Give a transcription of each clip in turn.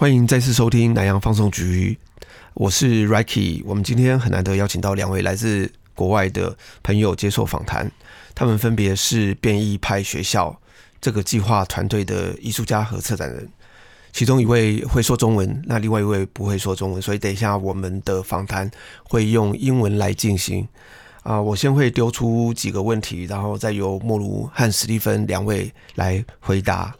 欢迎再次收听南洋放送局，我是 Ricky。我们今天很难得邀请到两位来自国外的朋友接受访谈，他们分别是变异派学校这个计划团队的艺术家和策展人。其中一位会说中文，那另外一位不会说中文，所以等一下我们的访谈会用英文来进行。啊，我先会丢出几个问题，然后再由莫卢和史蒂芬两位来回答。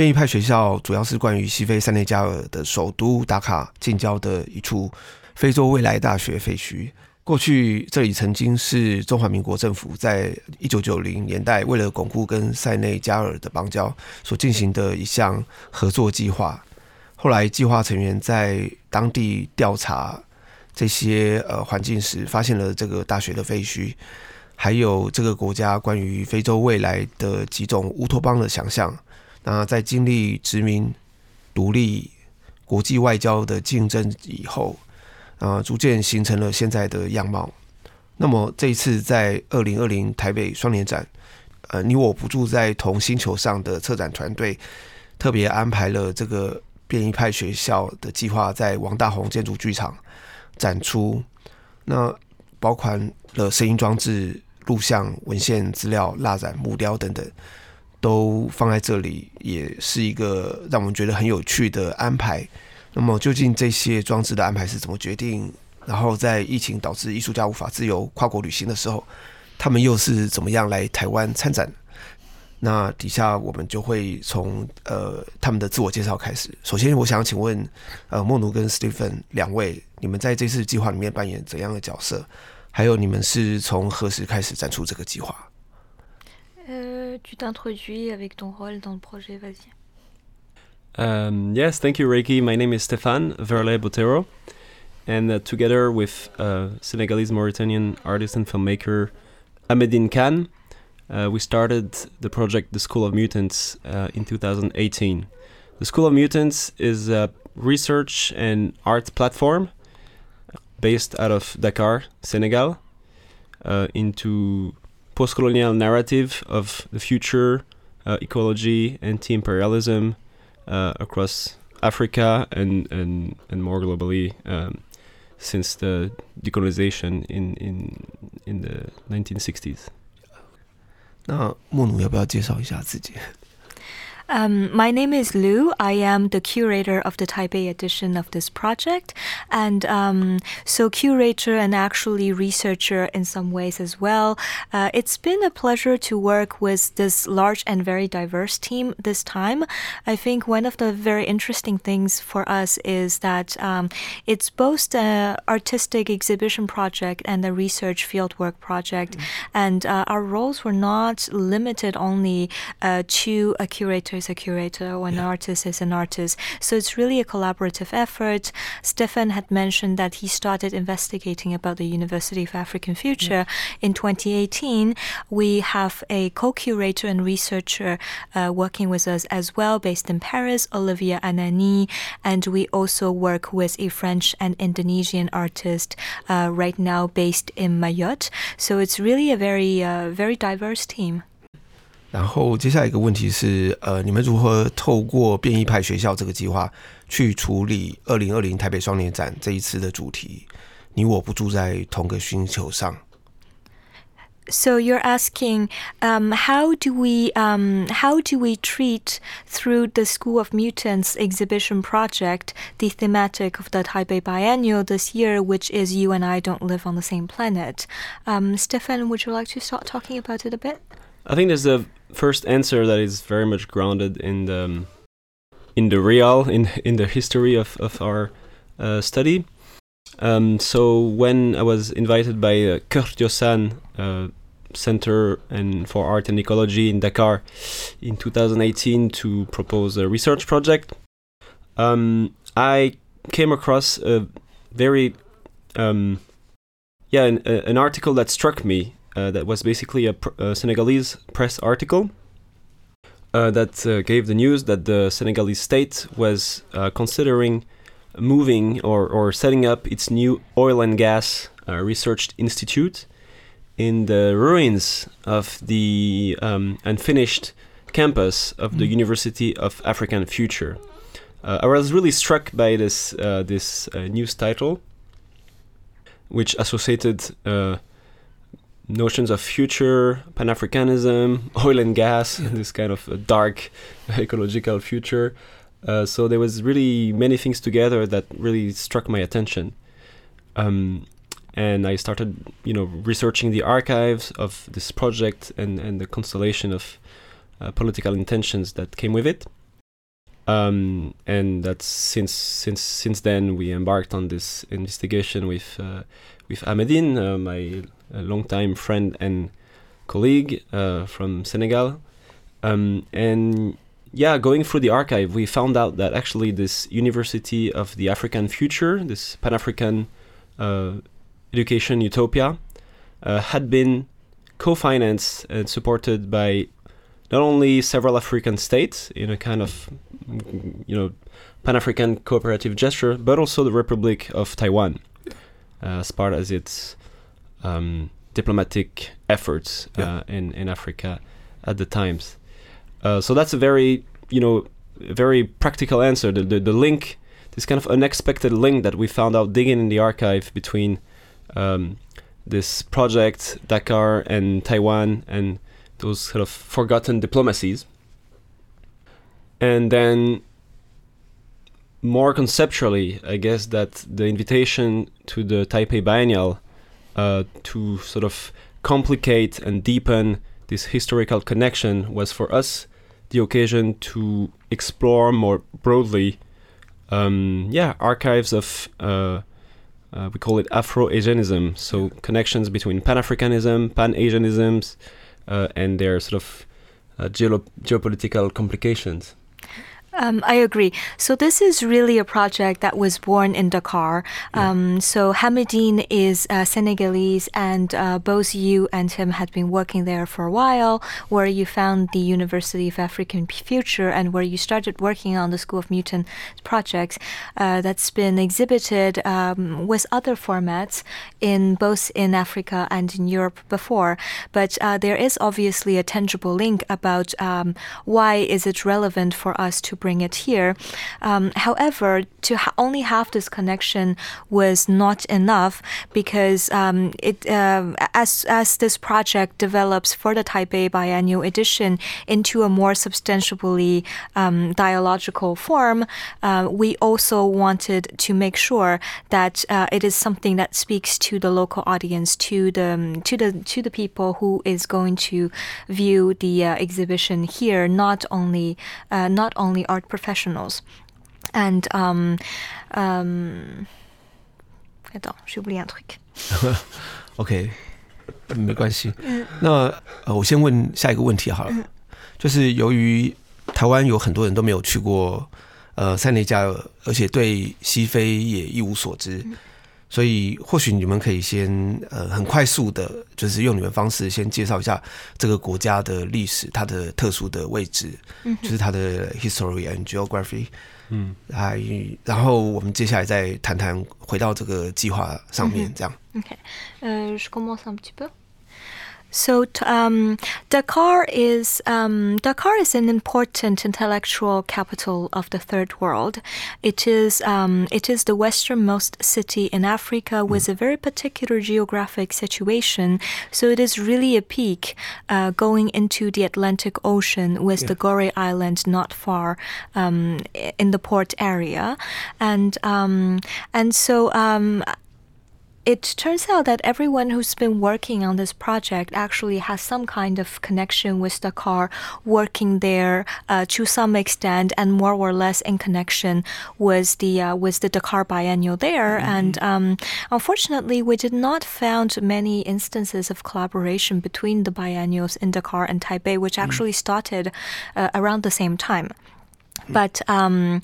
变异派学校主要是关于西非塞内加尔的首都达卡近郊的一处非洲未来大学废墟。过去这里曾经是中华民国政府在一九九零年代为了巩固跟塞内加尔的邦交所进行的一项合作计划。后来计划成员在当地调查这些呃环境时，发现了这个大学的废墟，还有这个国家关于非洲未来的几种乌托邦的想象。那在经历殖民、独立、国际外交的竞争以后，啊，逐渐形成了现在的样貌。那么这一次在二零二零台北双年展，呃，你我不住在同星球上的策展团队，特别安排了这个变异派学校的计划，在王大宏建筑剧场展出。那包括了声音装置、录像、文献资料、蜡染、木雕等等。都放在这里，也是一个让我们觉得很有趣的安排。那么，究竟这些装置的安排是怎么决定？然后，在疫情导致艺术家无法自由跨国旅行的时候，他们又是怎么样来台湾参展？那底下我们就会从呃他们的自我介绍开始。首先，我想请问呃莫奴跟 Stephen 两位，你们在这次计划里面扮演怎样的角色？还有，你们是从何时开始展出这个计划？tu t'introduis avec ton rôle dans le projet, vas-y. Um, yes, thank you, Ricky. My name is Stéphane Verlet Bottéro, and uh, together with uh, Senegalese Mauritanian artist and filmmaker Hamedine Kane, uh, we started the project The School of Mutants uh, in 2018. The School of Mutants is a research and art platform based out of Dakar, Senegal, uh, into post-colonial narrative of the future, uh, ecology, anti-imperialism uh, across Africa and and and more globally um, since the decolonization in in in the 1960s. 那莫努要不要介绍一下自己 ？um, my name is Lou. I am the curator of the Taipei edition of this project. And um, so, curator and actually researcher in some ways as well. Uh, it's been a pleasure to work with this large and very diverse team this time. I think one of the very interesting things for us is that um, it's both an artistic exhibition project and a research fieldwork project. Mm. And uh, our roles were not limited only uh, to a curator is a curator or an yeah. artist is an artist. So it's really a collaborative effort. Stéphane had mentioned that he started investigating about the University of African Future yeah. in 2018. We have a co-curator and researcher uh, working with us as well, based in Paris, Olivia Anani, and we also work with a French and Indonesian artist uh, right now based in Mayotte. So it's really a very, uh, very diverse team. 然后接下来一个问题是，呃，你们如何透过变异派学校这个计划去处理二零二零台北双年展这一次的主题？你我不住在同个星球上。So you're asking, um, how do we um, how do we treat through the School of Mutants exhibition project the thematic of the Taipei Biennial this year, which is you and I don't live on the same planet? Um, Stéphane, would you like to start talking about it a bit? I think there's a first answer that is very much grounded in the um, in the real in in the history of of our uh, study. Um, so when I was invited by uh, Kurt uh, Center and for Art and Ecology in Dakar in 2018 to propose a research project, um, I came across a very um, yeah an, an article that struck me uh, that was basically a, pr- a Senegalese press article uh, that uh, gave the news that the Senegalese state was uh, considering moving or, or setting up its new oil and gas uh, research institute in the ruins of the um, unfinished campus of the mm. University of African Future. uh, I was really struck by this uh, this uh, news title, which associated uh, notions of future, Pan Africanism, oil and gas, this kind of dark ecological future. Uh, so there was really many things together that really struck my attention. Um, and I started, you know, researching the archives of this project and, and the constellation of uh, political intentions that came with it. Um, and that's since since since then we embarked on this investigation with uh, with Hamedine, uh, my longtime friend and colleague uh, from Senegal, um, and yeah, going through the archive, we found out that actually this University of the African Future, this Pan African uh, education utopia, uh, had been co financed and supported by not only several African states in a kind of, you know, Pan African cooperative gesture, but also the Republic of Taiwan uh, as part as its um, diplomatic efforts yeah. Uh, in, in Africa at the times. Uh, so that's a very, you know, very practical answer. The, the, the link, this kind of unexpected link that we found out digging in the archive between um, this project, Dakar and Taiwan, and those sort of forgotten diplomacies. And then, more conceptually, I guess that the invitation to the Taipei Biennial uh, to sort of complicate and deepen this historical connection was for us the occasion to explore more broadly, um, yeah, archives of uh, uh, we call it Afro-Asianism, so connections between Pan-Africanism, Pan-Asianisms, uh, and their sort of uh, geopolitical complications. Um, I agree. So this is really a project that was born in Dakar. Um, yeah. So Hamedine is uh, Senegalese, and uh, both you and him had been working there for a while, where you found the University of African Future, and where you started working on the School of Mutant projects. Uh, that's been exhibited um, with other formats in both in Africa and in Europe before. But uh, there is obviously a tangible link about um, why is it relevant for us to bring it here. Um, however, to ha- only have this connection was not enough because um, it uh, as as this project develops for the Taipei Biennial Edition into a more substantially um, dialogical form, uh, we also wanted to make sure that uh, it is something that speaks to the local audience, to the to the to the people who is going to view the uh, exhibition here, not only uh, not only art professionals. And um, um, attends, j'ai oublié un truc. OK，没关系。那呃，我先问下一个问题好了，就是由于台湾有很多人都没有去过呃塞内加尔，而且对西非也一无所知。所以，或许你们可以先呃很快速的，就是用你们方式先介绍一下这个国家的历史，它的特殊的位置，嗯，就是它的 history and geography，嗯，还然后我们接下来再谈谈回到这个计划上面，这样。OK，呃，je commence un petit peu. So um, Dakar is um, Dakar is an important intellectual capital of the third world. It is um, it is the westernmost city in Africa with a very particular geographic situation. So it is really a peak uh, going into the Atlantic Ocean with yeah. the Gorée Island not far um, in the port area, and um, and so um, it turns out that everyone who's been working on this project actually has some kind of connection with Dakar, working there uh, to some extent, and more or less in connection with the uh, with the Dakar Biennial there. Mm-hmm. And um, unfortunately, we did not found many instances of collaboration between the biennials in Dakar and Taipei, which mm-hmm. actually started uh, around the same time. But um,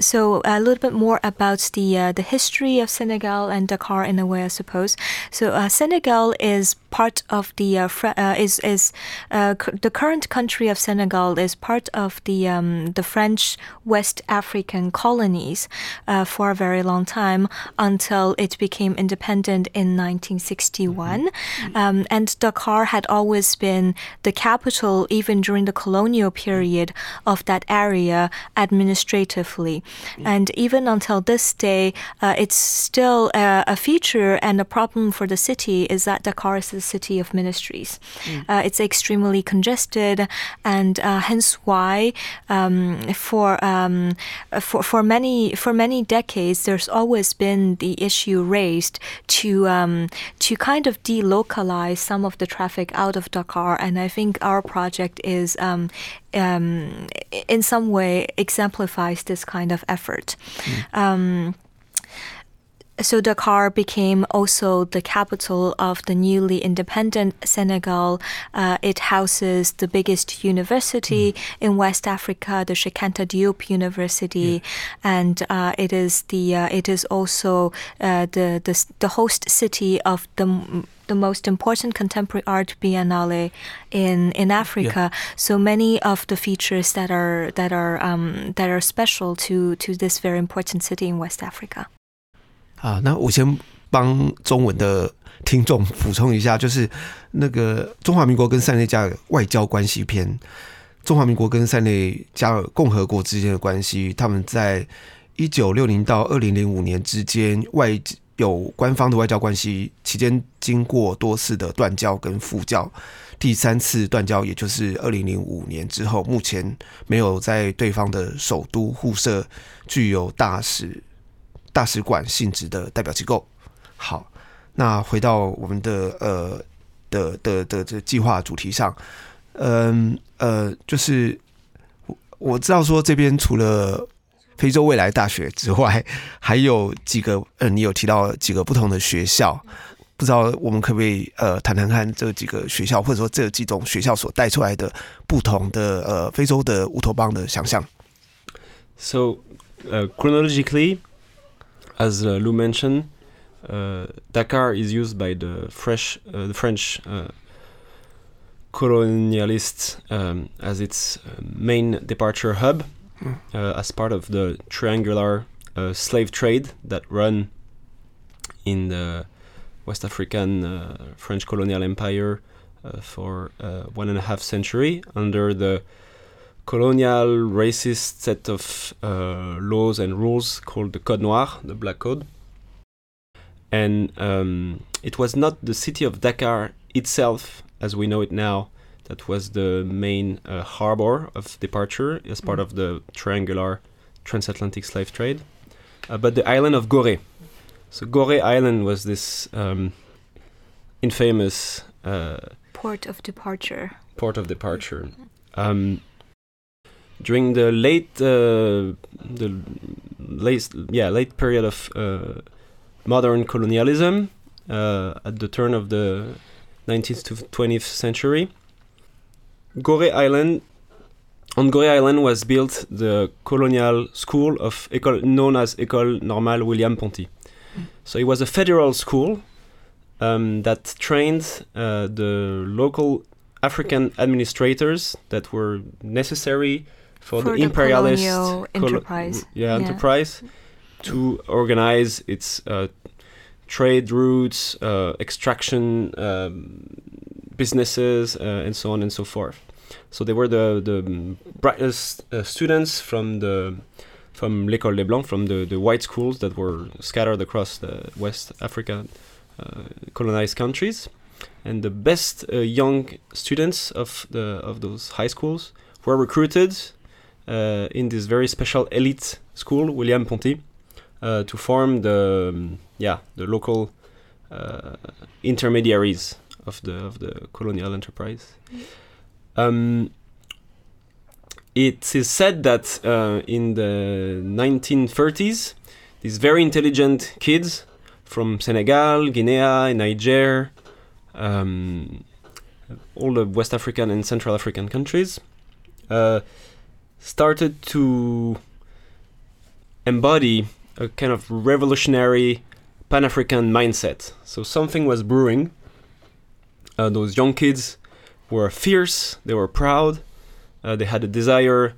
so a little bit more about the uh, the history of Senegal and Dakar in a way, I suppose. So uh, Senegal is part of the uh, uh, is is uh, c- the current country of Senegal is part of the um, the French West African colonies uh, for a very long time until it became independent in 1961. Um, and Dakar had always been the capital, even during the colonial period, of that area administratively. And even until this day, uh, it's still uh, a feature and a problem for the city is that Dakar is the city of ministries. Uh, it's extremely congested, and uh, hence why um, for um, for for many for many decades there's always been the issue raised to um, to kind of delocalize some of the traffic out of Dakar, and I think our project is um, in some way exemplifies this kind of effort. Um, so Dakar became also the capital of the newly independent Senegal. Uh, it houses the biggest university in West Africa, the Cheikh Anta Diop University, and uh, it is the uh, it is also uh, the, the the host city of the the most important contemporary art biennale in in Africa. So many of the features that are that are um, that are special to to this very important city in West Africa. 啊，那我先帮中文的听众补充一下，就是那个中华民国跟塞内加尔外交关系篇，中华民国跟塞内加尔共和国之间的关系，他们在一九六零到二零零五年之间外 有官方的外交关系期间，经过多次的断交跟复交，第三次断交也就是二零零五年之后，目前没有在对方的首都互设具有大使。大使馆性质的代表机构。好，那回到我们的呃的的的这计划主题上，嗯呃，就是我我知道说这边除了非洲未来大学之外，还有几个呃，你有提到几个不同的学校，不知道我们可不可以呃谈谈看这几个学校，或者说这几种学校所带出来的不同的呃非洲的乌托邦的想象。 So, uh, chronologically, as uh, Lou mentioned, uh, Dakar is used by the Fresh, uh, the French uh, colonialists um, as its uh, main departure hub, Uh, as part of the triangular uh, slave trade that run in the West African uh, French colonial empire uh, for uh, one and a half century under the colonial racist set of uh, laws and rules called the Code Noir, the Black Code. And um, it was not the city of Dakar itself, as we know it now, that was the main uh, harbor of departure as part of the triangular transatlantic slave trade, uh, but the island of Gorée. So Gorée Island was this um, infamous uh, Port of departure. port of departure. Um, during the late, uh, the late, yeah, late period of uh, modern colonialism, uh, at the turn of the 19th to 20th century, Island. On Gorée Island was built the colonial school of école, known as École Normale William Ponty. So it was a federal school um, that trained uh, the local African administrators that were necessary for, For the the imperialist colo- enterprise. yeah, Yeah. enterprise to organize its uh, trade routes, uh, extraction um, businesses, uh, and so on and so forth. So they were the the brightest uh, students from the from l'école des blancs, from the, the white schools that were scattered across the West Africa uh, colonized countries, and the best uh, young students of the of those high schools were recruited uh, in this very special elite school, William Ponty, uh, to form the yeah the local intermediaries of the of the colonial enterprise. Um, it is said that uh, in the 1930s, these very intelligent kids from Senegal, Guinea, Niger, um, all the West African and Central African countries, uh, started to embody a kind of revolutionary Pan African mindset. So something was brewing. Uh, those young kids were fierce, they were proud, uh, they had a desire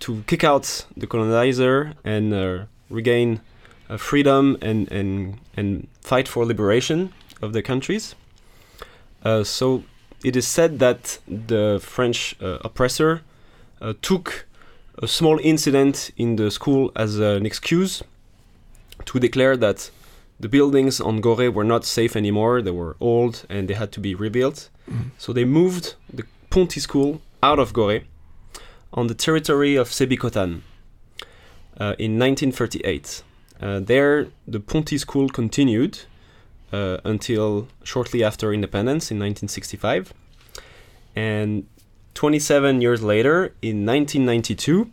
to kick out the colonizer and uh, regain uh, freedom and, and, and fight for liberation of their countries. Uh, so it is said that the French uh, oppressor took a small incident in the school as an excuse to declare that the buildings on Gorée were not safe anymore. They were old and they had to be rebuilt. Mm. So they moved the Ponty school out of Gorée on the territory of Sébikotane uh, in 1938. Uh, there, the Ponty school continued uh, until shortly after independence in 1965. And 27 years later, in 1992,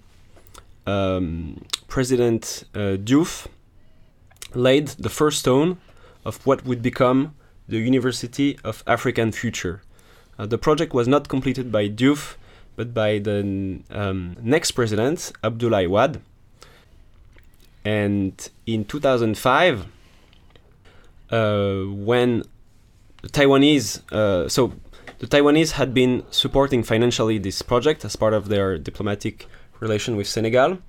um, President uh, Diouf laid the first stone of what would become the University of African Future. Uh, the project was not completed by Diouf, but by the um, next president, Abdoulaye Wade. And in 2005, uh, when the Taiwanese, uh, so the Taiwanese had been supporting financially this project as part of their diplomatic relation with Senegal.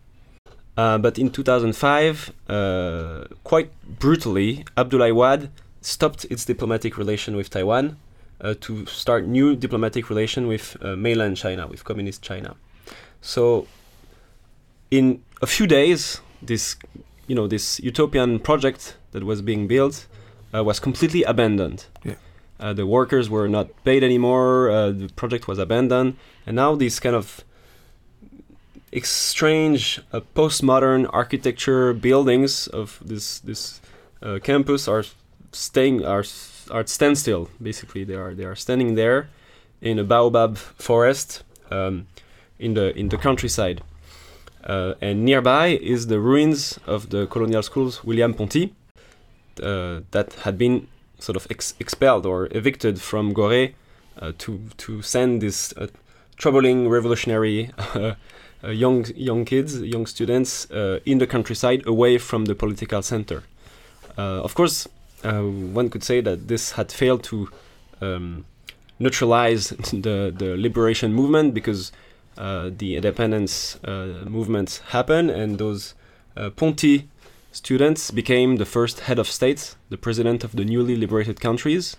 Uh, but in 2005, uh, quite brutally, Abdoulaye Wade stopped its diplomatic relation with Taiwan uh, to start new diplomatic relation with uh, mainland China, with communist China. So, in a few days, this, you know, this utopian project that was being built uh, was completely abandoned. Yeah. Uh, the workers were not paid anymore. the project was abandoned, and now this kind of strange uh, postmodern architecture buildings of this this uh, campus are staying are are at standstill. Basically, they are they are standing there in a baobab forest um, in the in the countryside. Uh, and nearby is the ruins of the colonial schools William Ponty uh, that had been sort of ex expelled or evicted from Gorée uh, to to send this uh, troubling revolutionary young young kids, young students uh, in the countryside, away from the political center. Uh, of course, one could say that this had failed to um, neutralize the the liberation movement because the independence movement happened, and those Ponty students became the first head of state, the president of the newly liberated countries,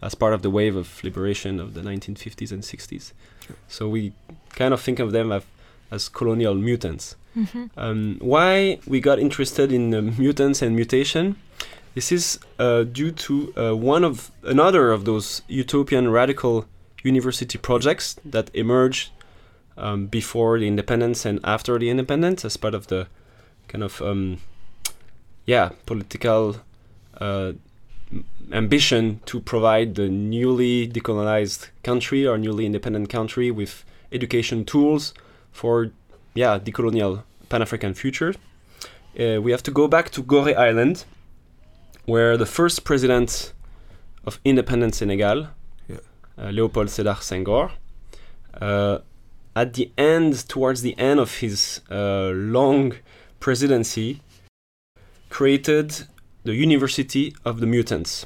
as part of the wave of liberation of the 1950s and 60s. Sure. So we kind of think of them as as colonial mutants. Mm-hmm. Um, why we got interested in uh, mutants and mutation? This is uh, due to uh, one of another of those utopian radical university projects that emerged um, before the independence and after the independence as part of the kind of um, yeah political uh, ambition to provide the newly decolonized country or newly independent country with education tools for yeah decolonial Pan African future. Uh, we have to go back to Gorée Island, where the first president of independent Senegal, yeah. uh, Leopold Sédar Senghor, uh, at the end, towards the end of his uh, long presidency, created the University of the Mutants.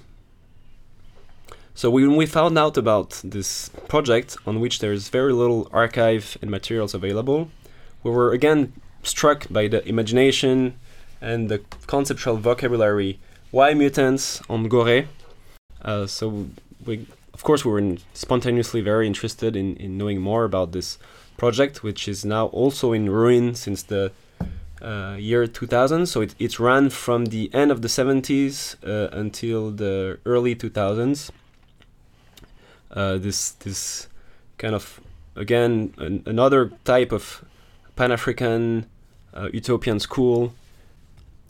So when we found out about this project, on which there is very little archive and materials available, we were again struck by the imagination and the conceptual vocabulary. Why mutants on Gorée? Uh, so we, of course, we were spontaneously very interested in, in knowing more about this project, which is now also in ruin since the uh, year 2000. So it, it ran from the end of the 70s uh, until the early 2000s. Uh, this this kind of again an, another type of Pan African uh, utopian school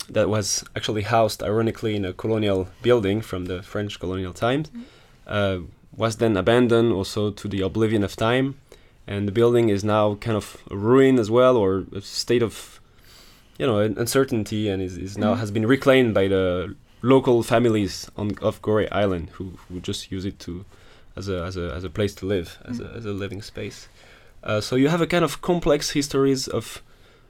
that was actually housed ironically in a colonial building from the French colonial times mm-hmm. uh, was then abandoned also to the oblivion of time and the building is now kind of a ruin as well or a state of you know uncertainty and is, is now mm-hmm. has been reclaimed by the local families on of Gorée Island who, who just use it to as a as a as a place to live, as, mm. a, as a living space. Uh, so you have a kind of complex histories of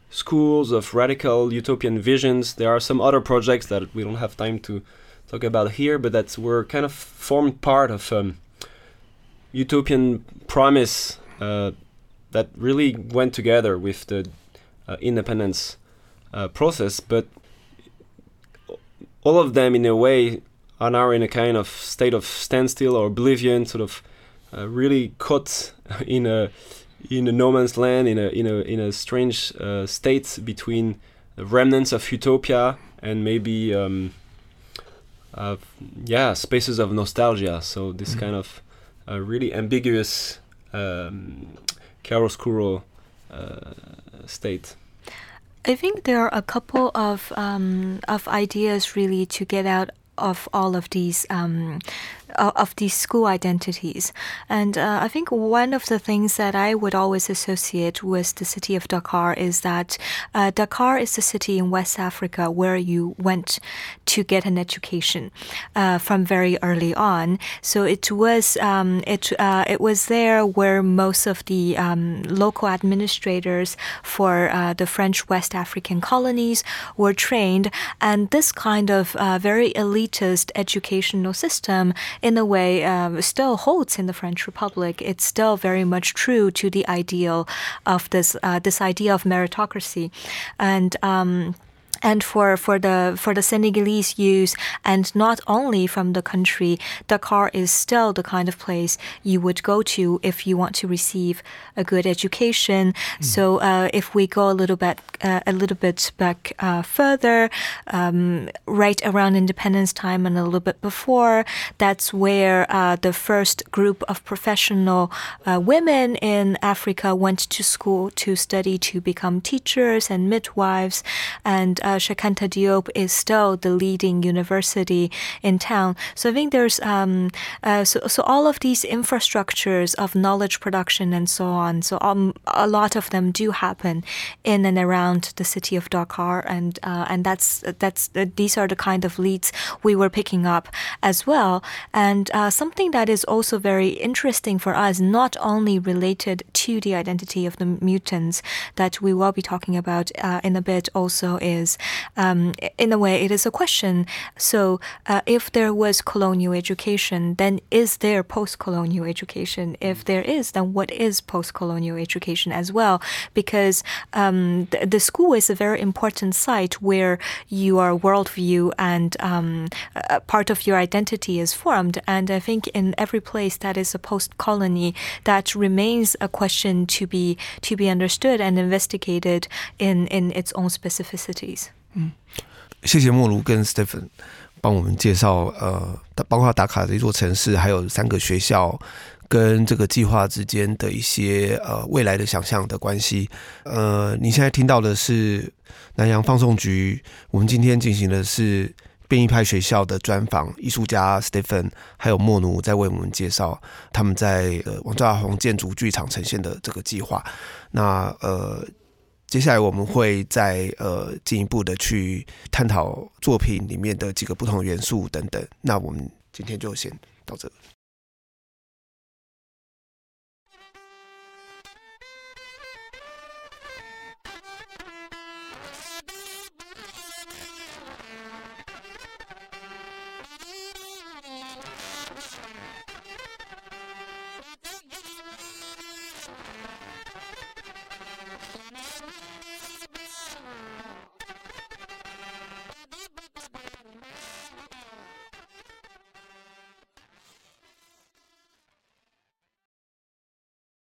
schools of radical utopian visions. There are some other projects that we don't have time to talk about here, but that were kind of formed part of um, utopian promise uh, that really went together with the uh, independence uh, process. But all of them, in a way, are now in a kind of state of standstill or oblivion, sort of uh, really caught in a in a no man's land, in a in a in a strange uh, state between the remnants of utopia and maybe um, uh, yeah spaces of nostalgia. So this Mhm. kind of uh, really ambiguous um, chiaroscuro uh, state. I think there are a couple of um, of ideas really to get out of all of these um, of these school identities, and uh, I think one of the things that I would always associate with the city of Dakar is that uh, Dakar is the city in West Africa where you went to get an education uh, from very early on. So it was um, it uh, it was there where most of the um, local administrators for uh, the French West African colonies were trained, and this kind of uh, very elitist educational system, in a way, um, still holds in the French Republic. It's still very much true to the ideal of this uh, this idea of meritocracy, and. Um, and for, for the for the Senegalese use, and not only from the country, Dakar is still the kind of place you would go to if you want to receive a good education. So uh, if we go a little bit uh, a little bit back uh, further, um, right around independence time and a little bit before, that's where uh, the first group of professional uh, women in Africa went to school to study to become teachers and midwives, and uh, Cheikh Anta Diop is still the leading university in town. So I think there's um, uh, so so all of these infrastructures of knowledge production and so on. So um, a lot of them do happen in and around the city of Dakar, and uh, and that's that's uh, these are the kind of leads we were picking up as well. And uh, something that is also very interesting for us, not only related to the identity of the mutants that we will be talking about uh, in a bit, also is um, in a way it is a question. So uh, if there was colonial education, then is there post-colonial education? If there is, then what is post-colonial education as well? Because um, the, school is a very important site where your worldview and um, part of your identity is formed. And I think in every place that is a post-colony, that remains a question to be to be understood and investigated in in its own specificities. 谢谢莫卢跟 Stephen 帮我们介绍，呃，包括打卡的一座城市，还有三个学校跟这个计划之间的一些呃未来的想象的关系。呃，你现在听到的是南洋放送局，我们今天进行的是变异派学校的专访，艺术家 Stephen 还有莫奴在为我们介绍他们在呃王兆宏建筑剧场呈现的这个计划。那呃。接下来我们会再呃进一步的去探讨作品里面的几个不同元素等等。那我们今天就先到这。